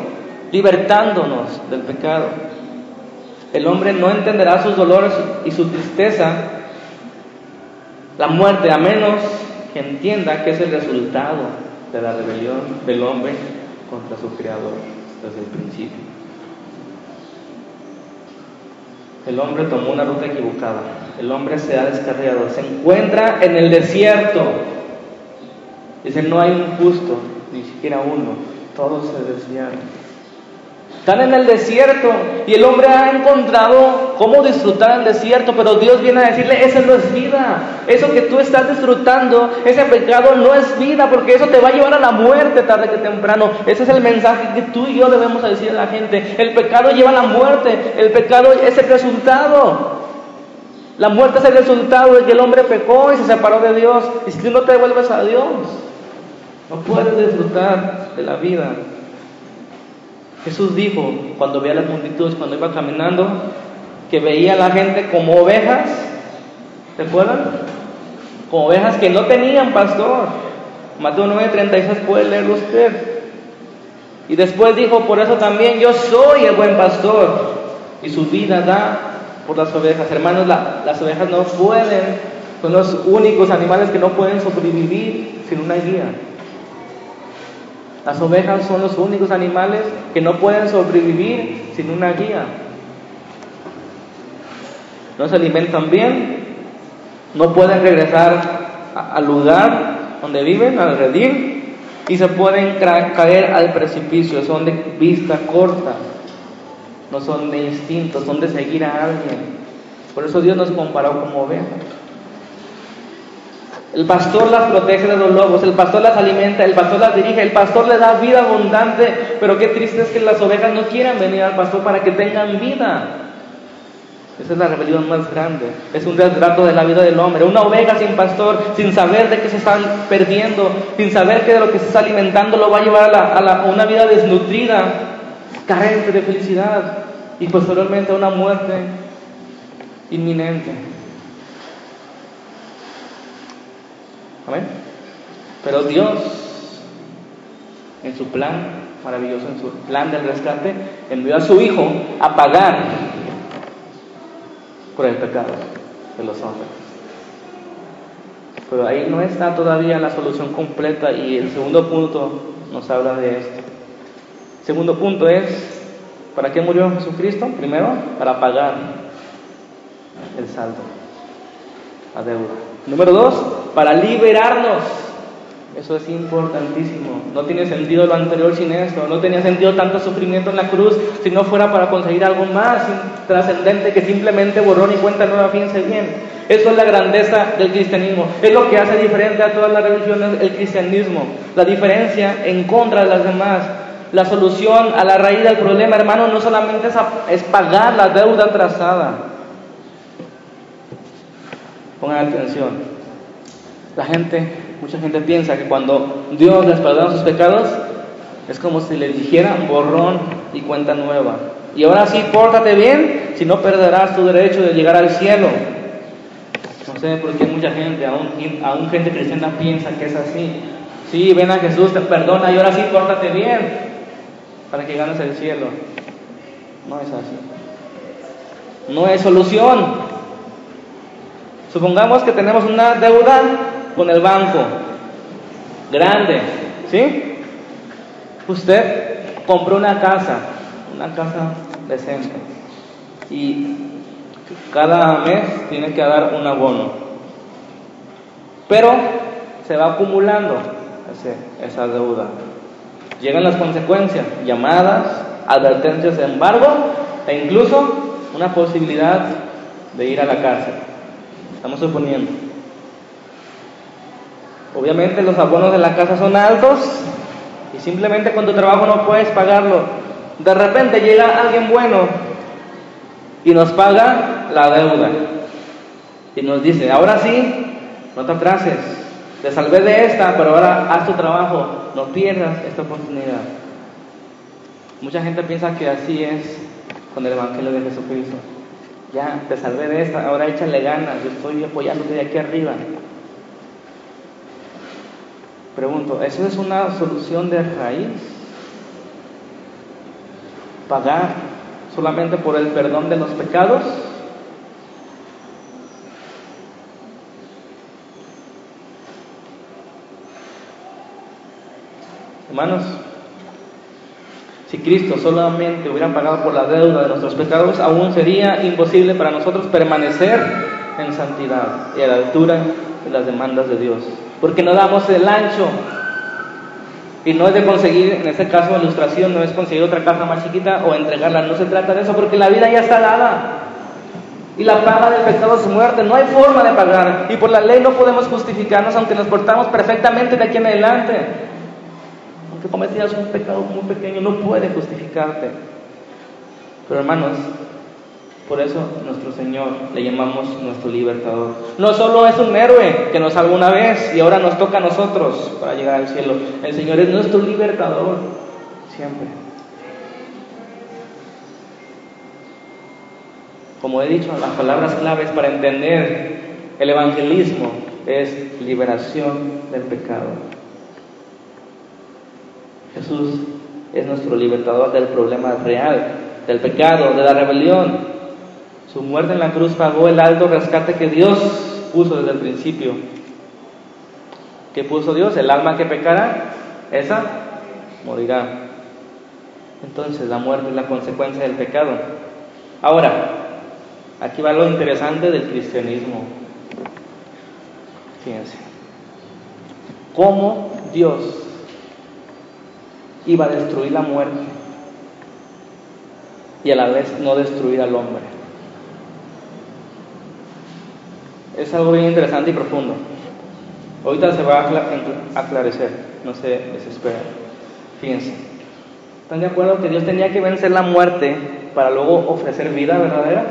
libertándonos del pecado. El hombre no entenderá sus dolores y su tristeza, la muerte, a menos que entienda que es el resultado de la rebelión del hombre contra su Creador desde el principio. El hombre tomó una ruta equivocada. El hombre se ha descarriado. Se encuentra en el desierto. Dice, no hay un justo, ni siquiera uno. Todos se desviaron. Están en el desierto y el hombre ha encontrado cómo disfrutar el desierto, pero Dios viene a decirle, esa no es vida. Eso que tú estás disfrutando, ese pecado no es vida, porque eso te va a llevar a la muerte tarde que temprano. Ese es el mensaje que tú y yo debemos decir a la gente. El pecado lleva a la muerte, el pecado es el resultado. La muerte es el resultado de que el hombre pecó y se separó de Dios. Y si tú no te devuelves a Dios, no puedes disfrutar de la vida. Jesús dijo cuando veía las multitudes, cuando iba caminando, que veía a la gente como ovejas, ¿se acuerdan? Como ovejas que no tenían pastor. Mateo 9:36 puede leerlo usted. Y después dijo, por eso también yo soy el buen pastor y su vida da por las ovejas. Hermanos, las ovejas no pueden, son los únicos animales que no pueden sobrevivir sin una guía. Las ovejas son los únicos animales que no pueden sobrevivir sin una guía. No se alimentan bien, no pueden regresar al lugar donde viven, al redil, y se pueden caer al precipicio. Son de vista corta, no son de instinto, son de seguir a alguien. Por eso Dios nos comparó como ovejas. El pastor las protege de los lobos, el pastor las alimenta, el pastor las dirige, el pastor les da vida abundante, pero qué triste es que las ovejas no quieran venir al pastor para que tengan vida. Esa es la rebelión más grande. Es un retrato de la vida del hombre. Una oveja sin pastor, sin saber de qué se está perdiendo, sin saber que de lo que se está alimentando lo va a llevar a, a una vida desnutrida, carente de felicidad y posteriormente a una muerte inminente. Amén. Pero Dios, en su plan maravilloso, en su plan del rescate, envió a su Hijo a pagar por el pecado de los hombres. Pero ahí no está todavía la solución completa y el segundo punto nos habla de esto. segundo punto es, ¿para qué murió Jesucristo? Primero, para pagar el saldo, la deuda. Número dos, para liberarnos eso es importantísimo. No tiene sentido lo anterior sin esto. No tenía sentido tanto sufrimiento en la cruz si no fuera para conseguir algo más trascendente que simplemente borrón y cuenta nueva, fíjense bien. Eso es la grandeza del cristianismo. Es lo que hace diferente a todas las religiones el cristianismo. La diferencia en contra de las demás. La solución a la raíz del problema, hermano, no solamente es, pagar la deuda trazada. Pongan atención. La gente Mucha gente piensa que cuando Dios les perdona sus pecados, es como si les dijera borrón y cuenta nueva. Y ahora sí, pórtate bien, si no perderás tu derecho de llegar al cielo. No sé por qué mucha gente, aún, gente cristiana, piensa que es así. Sí, ven a Jesús, te perdona y ahora sí, pórtate bien para que ganes el cielo. No es así. No es solución. Supongamos que tenemos una deuda con el banco, grande, ¿sí? Usted compró una casa, una casa decente, y cada mes tiene que dar un abono, pero se va acumulando esa deuda. Llegan las consecuencias, llamadas, advertencias de embargo e incluso una posibilidad de ir a la cárcel. Estamos suponiendo. Obviamente los abonos de la casa son altos y simplemente con tu trabajo no puedes pagarlo. De repente llega alguien bueno y nos paga la deuda. Y nos dice, ahora sí, no te atrases, te salvé de esta, pero ahora haz tu trabajo, no pierdas esta oportunidad. Mucha gente piensa que así es con el Evangelio de Jesucristo. Ya, te salvé de esta, ahora échale ganas, yo estoy apoyándote de aquí arriba. Pregunto, ¿eso es una solución de raíz? ¿Pagar solamente por el perdón de los pecados? Hermanos, si Cristo solamente hubiera pagado por la deuda de nuestros pecados, aún sería imposible para nosotros permanecer en santidad y a la altura de las demandas de Dios porque no damos el ancho. Y no es de conseguir, en este caso, ilustración, no es conseguir otra casa más chiquita o entregarla, no se trata de eso, porque la vida ya está dada. Y la paga del pecado es muerte, no hay forma de pagar. Y por la ley no podemos justificarnos aunque nos portamos perfectamente de aquí en adelante. Aunque cometías un pecado muy pequeño, no puede justificarte. Pero hermanos, por eso nuestro Señor le llamamos nuestro libertador. No solo es un héroe que nos salvó una vez y ahora nos toca a nosotros para llegar al cielo. El Señor es nuestro libertador siempre. Como he dicho, las palabras claves para entender el evangelismo es liberación del pecado. Jesús es nuestro libertador del problema real, del pecado, de la rebelión, su muerte en la cruz pagó el alto rescate que Dios puso desde el principio. ¿Qué puso Dios? El alma que pecara, esa morirá. Entonces la muerte es la consecuencia del pecado. Ahora, aquí va lo interesante del cristianismo. Fíjense. ¿Cómo Dios iba a destruir la muerte y a la vez no destruir al hombre? es algo bien interesante y profundo. Ahorita se va a aclarecer, no se desesperen. Fíjense, ¿están de acuerdo que Dios tenía que vencer la muerte para luego ofrecer vida verdadera?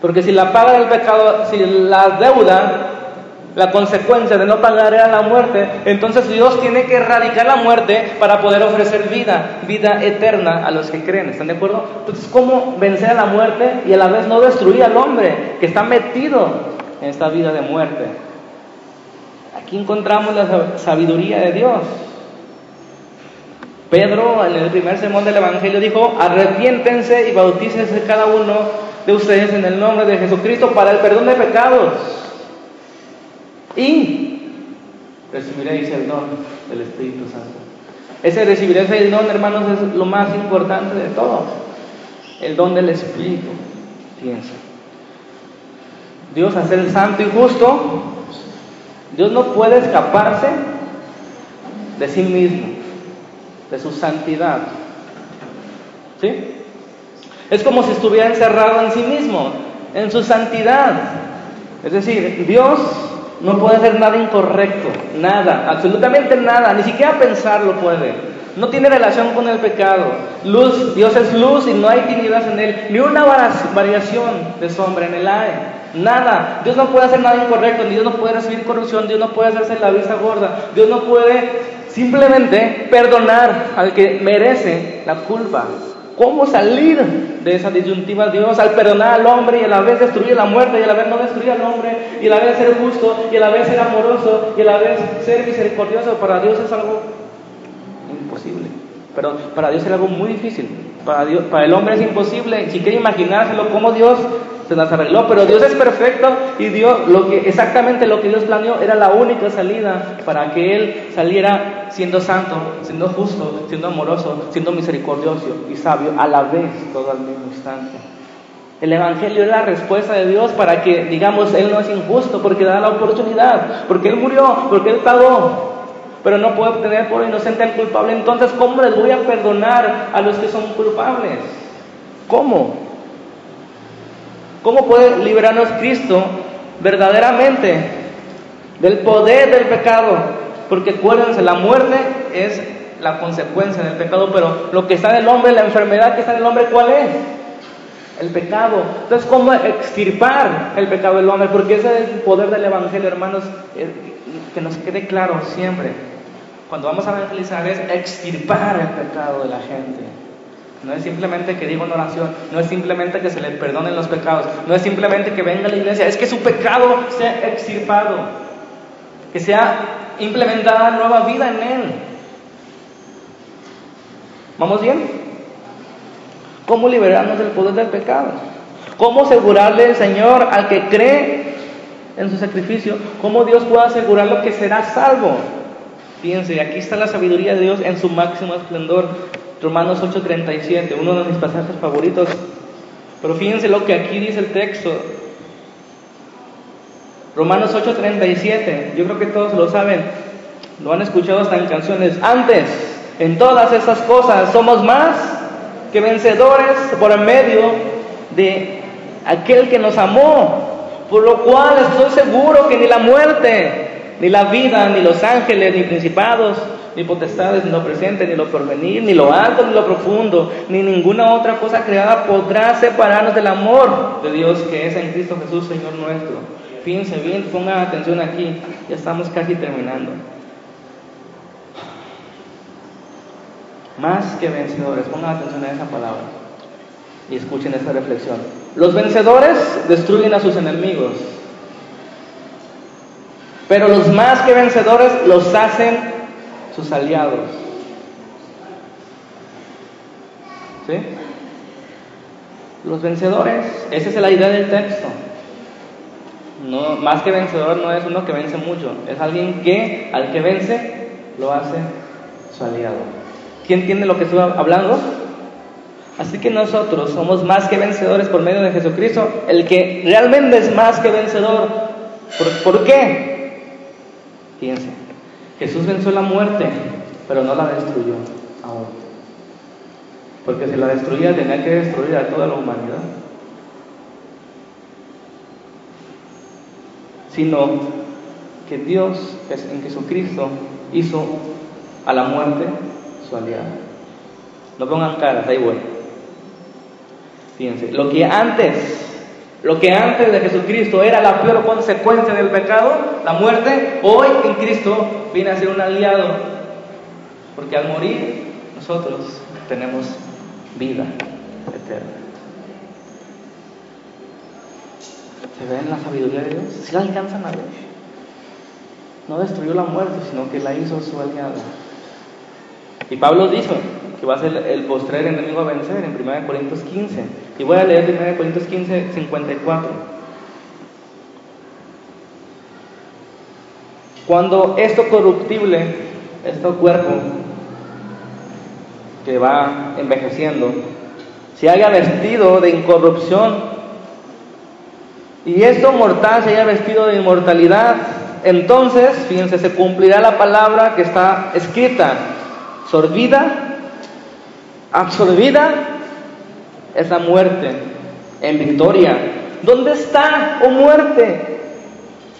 Porque si la paga del pecado, si la deuda, la consecuencia de no pagar era la muerte, entonces Dios tiene que erradicar la muerte para poder ofrecer vida, vida eterna a los que creen. ¿Están de acuerdo? Entonces, ¿cómo vencer a la muerte y a la vez no destruir al hombre que está metido en esta vida de muerte? Aquí encontramos la sabiduría de Dios. Pedro en el primer sermón del Evangelio dijo, arrepiéntense y bautícense cada uno de ustedes en el nombre de Jesucristo para el perdón de pecados. Y recibiréis el don del Espíritu Santo. Ese recibiréis el don, hermanos, es lo más importante de todo. El don del Espíritu. Piensa. Dios, a ser santo y justo, Dios no puede escaparse de sí mismo de su santidad. ¿Sí? Es como si estuviera encerrado en sí mismo, en su santidad. Es decir, Dios no puede hacer nada incorrecto, nada, absolutamente nada, ni siquiera pensarlo puede. No tiene relación con el pecado. Luz, Dios es luz y no hay tinieblas en él, ni una variación de sombra en el aire. Nada. Dios no puede hacer nada incorrecto, Dios no puede recibir corrupción, Dios no puede hacerse la vista gorda, Dios no puede Simplemente perdonar al que merece la culpa. ¿Cómo salir de esa disyuntiva Dios al perdonar al hombre y a la vez destruir la muerte y a la vez no destruir al hombre y a la vez ser justo y a la vez ser amoroso y a la vez ser misericordioso? Para Dios es algo imposible. Pero para Dios es algo muy difícil. Para, Dios, para el hombre es imposible. Si quiere imaginárselo, cómo Dios se las arregló, pero Dios es perfecto y Dios, lo que, exactamente lo que Dios planeó era la única salida para que Él saliera siendo santo, siendo justo, siendo amoroso, siendo misericordioso y sabio a la vez, todo al mismo instante. El Evangelio es la respuesta de Dios para que, digamos, Él no es injusto, porque da la oportunidad, porque Él murió, porque Él pagó, pero no puede obtener por inocente al culpable. Entonces, ¿cómo les voy a perdonar a los que son culpables? ¿Cómo? ¿Cómo puede liberarnos Cristo verdaderamente del poder del pecado? Porque acuérdense, la muerte es la consecuencia del pecado, pero lo que está en el hombre, la enfermedad que está en el hombre, ¿cuál es? El pecado. Entonces, ¿cómo extirpar el pecado del hombre? Porque ese es el poder del Evangelio, hermanos, eh, que nos quede claro siempre. Cuando vamos a evangelizar es extirpar el pecado de la gente. No es simplemente que diga una oración, no es simplemente que se le perdonen los pecados, no es simplemente que venga a la iglesia, es que su pecado sea extirpado, que sea implementada nueva vida en él. ¿Vamos bien? ¿Cómo liberarnos del poder del pecado? ¿Cómo asegurarle al Señor al que cree en su sacrificio? ¿Cómo Dios puede asegurarlo que será salvo? Fíjense, aquí está la sabiduría de Dios en su máximo esplendor. Romanos 8:37, uno de mis pasajes favoritos. Pero fíjense lo que aquí dice el texto. Romanos 8:37, yo creo que todos lo saben, lo han escuchado hasta en canciones. Antes, en todas esas cosas, somos más que vencedores por el medio de aquel que nos amó, por lo cual estoy seguro que ni la muerte, ni la vida, ni los ángeles, ni principados, ni potestades, ni lo presente, ni lo porvenir, ni lo alto, ni lo profundo, ni ninguna otra cosa creada podrá separarnos del amor de Dios que es en Cristo Jesús, Señor nuestro. Fíjense bien, pongan atención aquí, ya estamos casi terminando. Más que vencedores, pongan atención a esa palabra y escuchen esta reflexión. Los vencedores destruyen a sus enemigos, pero los más que vencedores los hacen sus aliados. ¿Sí? Los vencedores, esa es la idea del texto. No, más que vencedor no es uno que vence mucho, es alguien que al que vence lo hace su aliado. ¿Quién entiende lo que estoy hablando? Así que nosotros somos más que vencedores por medio de Jesucristo, el que realmente es más que vencedor. ¿Por, ¿por qué? Fíjense, Jesús venció la muerte, pero no la destruyó aún. Porque si la destruía tenía que destruir a toda la humanidad. Sino que Dios en Jesucristo hizo a la muerte su aliado. No pongan caras, ahí voy. Fíjense, lo que antes Lo que antes de Jesucristo era la peor consecuencia del pecado, la muerte, hoy en Cristo viene a ser un aliado. Porque al morir nosotros tenemos vida eterna. ¿Se ven la sabiduría de Dios? Si la alcanzan a ver. No destruyó la muerte, sino que la hizo su aliado. Y Pablo dijo que va a ser el postrer enemigo a vencer en 1 Corintios 15. Y voy a leer 1 Corintios 15, 54. Cuando esto corruptible, este cuerpo que va envejeciendo, se haya vestido de incorrupción y esto mortal se haya vestido de inmortalidad, entonces, fíjense, se cumplirá la palabra que está escrita, sorbida, absorbida, es la muerte en victoria. ¿Dónde está, oh muerte?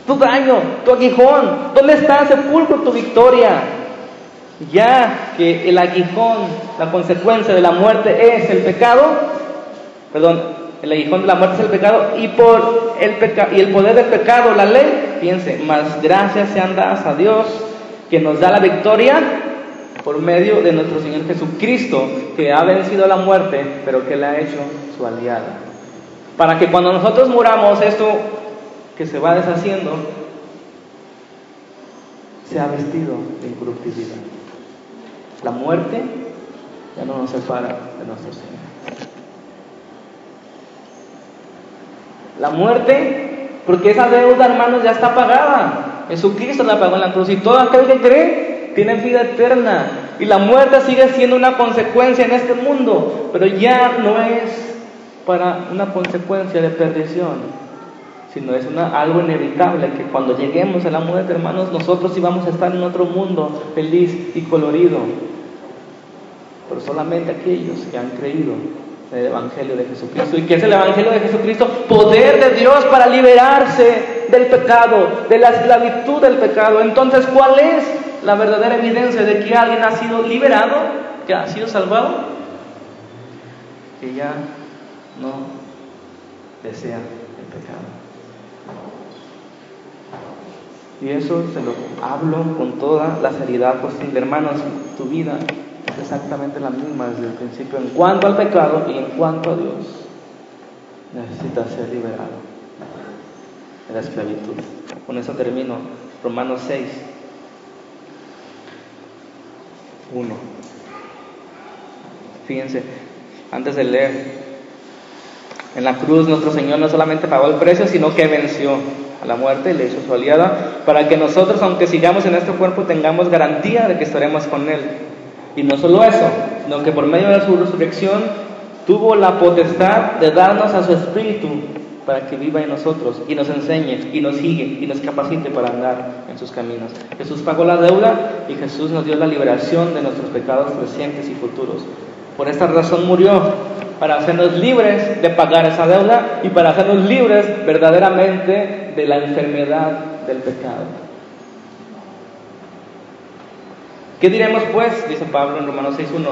Tu daño, tu aguijón, ¿dónde está sepulcro tu victoria? Ya que el aguijón, la consecuencia de la muerte es el pecado, perdón, el aguijón de la muerte es el pecado y por el peca y el poder del pecado, la ley, fíjense, más gracias sean dadas a Dios que nos da la victoria por medio de nuestro Señor Jesucristo, que ha vencido la muerte, pero que la ha hecho su aliada. Para que cuando nosotros muramos, esto que se va deshaciendo, sea vestido de incorruptibilidad. La muerte ya no nos separa de nuestro Señor. La muerte, porque esa deuda, hermanos, ya está pagada. Jesucristo la pagó en la cruz y todo aquel que cree tiene vida eterna. Y la muerte sigue siendo una consecuencia en este mundo, pero ya no es para una consecuencia de perdición, sino es una, algo inevitable que cuando lleguemos a la muerte, hermanos, nosotros íbamos a estar en otro mundo feliz y colorido. Pero solamente aquellos que han creído el Evangelio de Jesucristo. ¿Y qué es el Evangelio de Jesucristo? Poder de Dios para liberarse del pecado, de la esclavitud del pecado. Entonces, ¿cuál es la verdadera evidencia de que alguien ha sido liberado, que ha sido salvado? Que ya no desea el pecado. Y eso se lo hablo con toda la seriedad posible. Hermanos, tu vida es exactamente la misma desde el principio en cuanto al pecado y en cuanto a Dios. Necesita ser liberado de la esclavitud. Con eso termino. Romanos 6, 1. Fíjense, antes de leer, en la cruz nuestro Señor no solamente pagó el precio, sino que venció a la muerte y le hizo su aliada, para que nosotros, aunque sigamos en este cuerpo, tengamos garantía de que estaremos con Él. Y no solo eso, sino que por medio de su resurrección tuvo la potestad de darnos a su Espíritu para que viva en nosotros y nos enseñe y nos sigue y nos capacite para andar en sus caminos. Jesús pagó la deuda y Jesús nos dio la liberación de nuestros pecados presentes y futuros. Por esta razón murió, para hacernos libres de pagar esa deuda y para hacernos libres verdaderamente de la enfermedad del pecado. ¿Qué diremos pues? Dice Pablo en Romanos 6.1.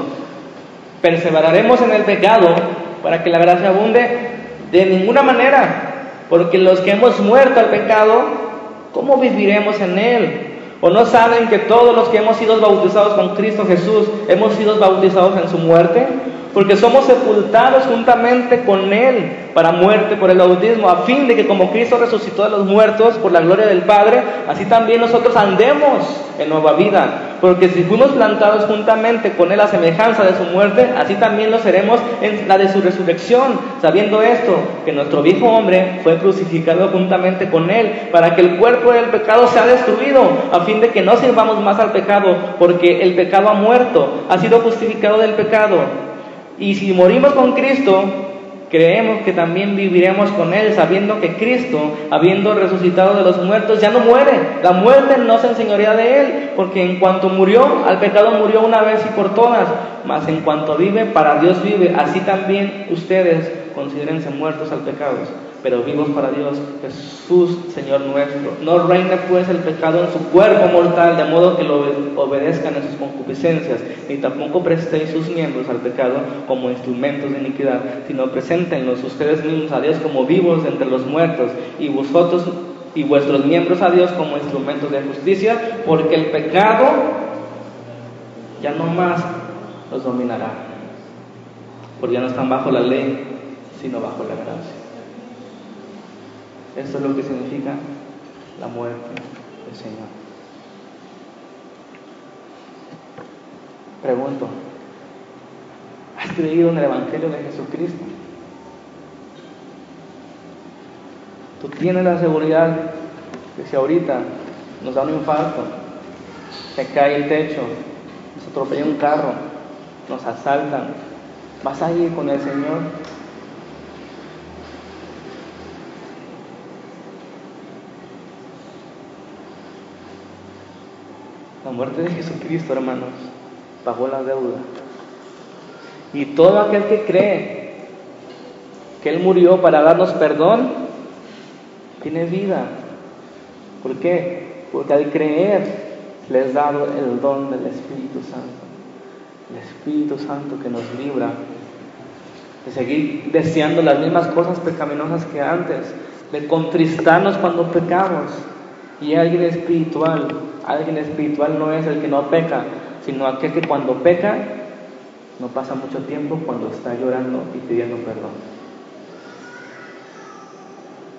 Perseveraremos en el pecado para que la gracia abunde de ninguna manera, porque los que hemos muerto al pecado, ¿cómo viviremos en él? ¿O no saben que todos los que hemos sido bautizados con Cristo Jesús hemos sido bautizados en su muerte? Porque somos sepultados juntamente con Él para muerte por el bautismo, a fin de que como Cristo resucitó de los muertos por la gloria del Padre, así también nosotros andemos en nueva vida. Porque si fuimos plantados juntamente con Él a semejanza de su muerte, así también lo seremos en la de su resurrección, sabiendo esto, que nuestro viejo hombre fue crucificado juntamente con Él, para que el cuerpo del pecado sea destruido, a fin de que no sirvamos más al pecado, porque el pecado ha muerto, ha sido justificado del pecado y si morimos con Cristo, creemos que también viviremos con Él, sabiendo que Cristo, habiendo resucitado de los muertos, ya no muere. La muerte no se enseñorea de Él, porque en cuanto murió, al pecado murió una vez y por todas, mas en cuanto vive, para Dios vive. Así también ustedes considérense muertos al pecado, pero vivos para Dios, Jesús, Señor nuestro. No reine pues el pecado en su cuerpo mortal, de modo que lo obedezcan en sus concupiscencias, ni tampoco prestéis sus miembros al pecado como instrumentos de iniquidad, sino preséntenlos ustedes mismos a Dios como vivos entre los muertos, y vosotros y vuestros miembros a Dios como instrumentos de justicia, porque el pecado ya no más los dominará, porque ya no están bajo la ley, sino bajo la gracia. Esto es lo que significa la muerte del Señor. Pregunto, ¿has creído en el Evangelio de Jesucristo? Tú tienes la seguridad que si ahorita nos da un infarto, se cae el techo, nos atropella un carro, nos asaltan, vas a con el Señor La muerte de Jesucristo, hermanos, pagó la deuda. Y todo aquel que cree que Él murió para darnos perdón, tiene vida. ¿Por qué? Porque al creer le es dado el don del Espíritu Santo. El Espíritu Santo que nos libra de seguir deseando las mismas cosas pecaminosas que antes, de contristarnos cuando pecamos. Y alguien espiritual Alguien espiritual no es el que no peca, sino aquel que cuando peca no pasa mucho tiempo cuando está llorando y pidiendo perdón.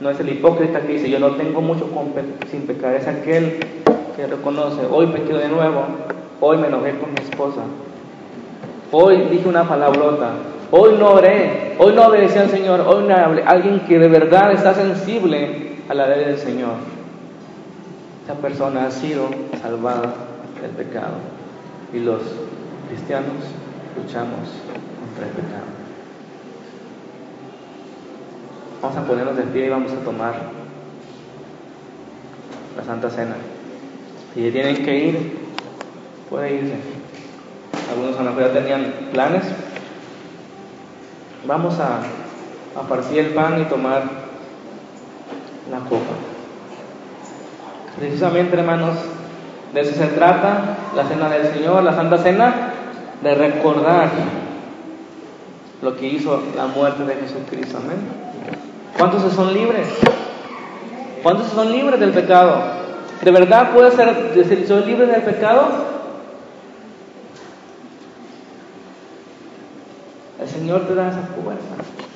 No es el hipócrita que dice yo no tengo mucho sin pecar, es aquel que reconoce, hoy pequé de nuevo, hoy me enojé con mi esposa, hoy dije una palabrota, hoy no oré, hoy no obedecí al Señor, hoy no hablé. Alguien que de verdad está sensible a la ley del Señor esa persona ha sido salvada del pecado y los cristianos luchamos contra el pecado. Vamos a ponernos de pie y vamos a tomar la Santa Cena. Si tienen que ir, puede irse. Algunos a lo mejor ya tenían planes. Vamos a, a partir el pan y tomar la copa. Precisamente, hermanos, de eso se trata la cena del Señor, la Santa Cena, de recordar lo que hizo la muerte de Jesucristo. Amén. ¿Cuántos son libres? ¿Cuántos son libres del pecado? ¿De verdad puede ser decir, soy libre del pecado? El Señor te da esa fuerza.